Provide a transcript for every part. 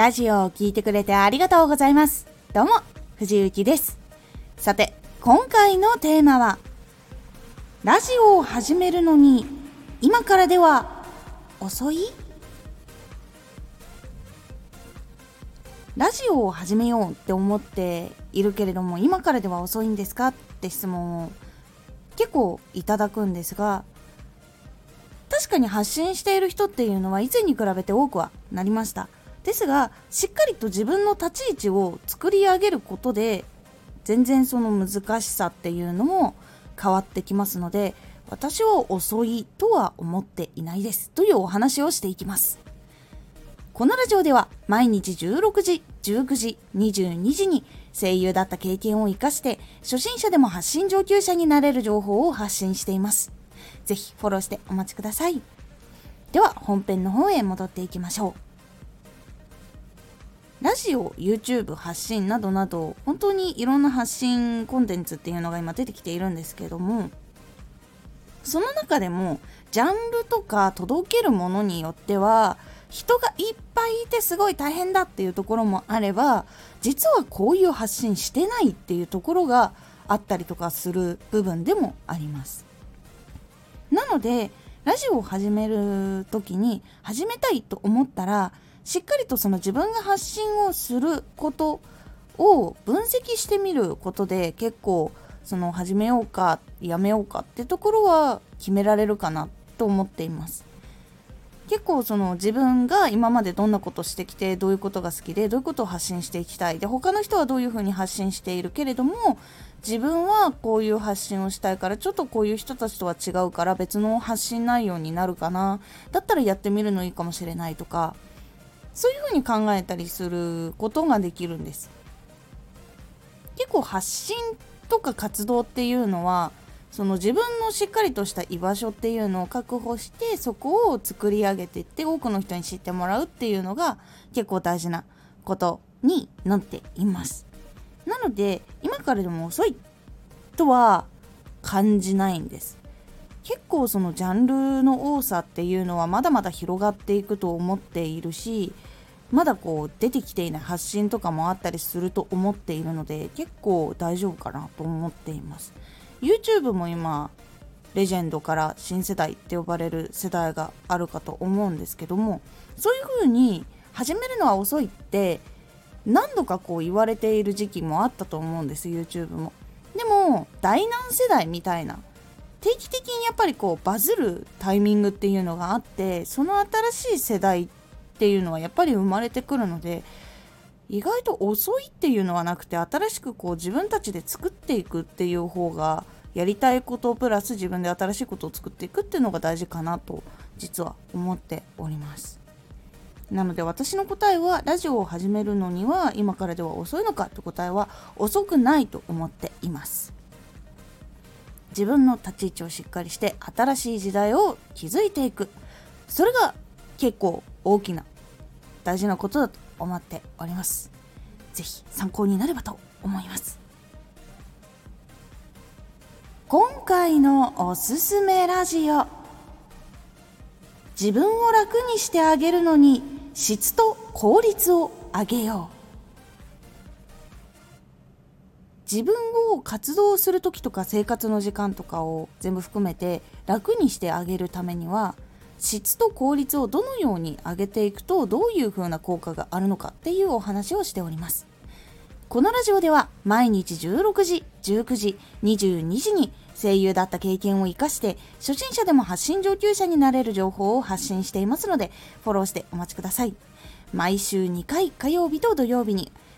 ラジオを聴いてくれてありがとうございます。どうも、藤幸です。さて、今回のテーマは、ラジオを始めるのに、今からでは遅い？ラジオを始めようって思っているけれども、今からでは遅いんですか？って質問を結構いただくんですが、確かに発信している人っていうのは以前に比べて多くはなりました。ですがしっかりと自分の立ち位置を作り上げることで全然その難しさっていうのも変わってきますので私は遅いとは思っていないですというお話をしていきます。このラジオでは毎日16時19時22時に声優だった経験を生かして初心者でも発信上級者になれる情報を発信しています。ぜひフォローしてお待ちください。では本編の方へ戻っていきましょう。ラジオ、YouTube 発信などなど本当にいろんな発信コンテンツっていうのが今出てきているんですけどもその中でもジャンルとか届けるものによっては人がいっぱいいてすごい大変だっていうところもあれば実はこういう発信してないっていうところがあったりとかする部分でもあります。なのでラジオを始める時に始めたいと思ったらしっかりとその自分が発信をすることを分析してみることで結構その始めようかやめようかってところは決められるかなと思っています。結構その自分が今までどんなことしてきてどういうことが好きでどういうことを発信していきたい。で他の人はどういうふうに発信しているけれども自分はこういう発信をしたいからちょっとこういう人たちとは違うから別の発信内容になるかな。だったらやってみるのいいかもしれないとか。そういうふうに考えたりすることができるんです。結構発信とか活動っていうのはその自分のしっかりとした居場所っていうのを確保してそこを作り上げていって多くの人に知ってもらうっていうのが結構大事なことになっています。なので今からでも遅いとは感じないんです。結構そのジャンルの多さっていうのはまだまだ広がっていくと思っているしまだこう出てきていない発信とかもあったりすると思っているので結構大丈夫かなと思っています。YouTube も今レジェンドから新世代って呼ばれる世代があるかと思うんですけどもそういう風に始めるのは遅いって何度かこう言われている時期もあったと思うんです YouTube も。でも第何世代みたいな定期的にやっぱりこうバズるタイミングっていうのがあってその新しい世代ってていうのはやっぱり生まれてくるので意外と遅いっていうのはなくて新しくこう自分たちで作っていくっていう方がやりたいことプラス自分で新しいことを作っていくっていうのが大事かなと実は思っております。なので私の答えはラジオを始めるのには今からでは遅いのかって答えは遅くないと思っています。自分の立ち位置をしっかりして新しい時代を築いていく。それが結構大きな大事なことだと思っております。是非参考になればと思います。今回のおすすめラジオ。自分を楽にしてあげるのに質と効率を上げよう。自分を活動する時とか生活の時間とかを全部含めて楽にしてあげるためには質と効率をどのように上げていくとどういう風な効果があるのかっていうお話をしております。このラジオでは毎日16時19時22時に声優だった経験を生かして初心者でも発信上級者になれる情報を発信していますのでフォローしてお待ちください。毎週2回火曜日と土曜日に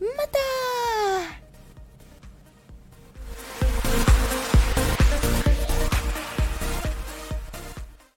また。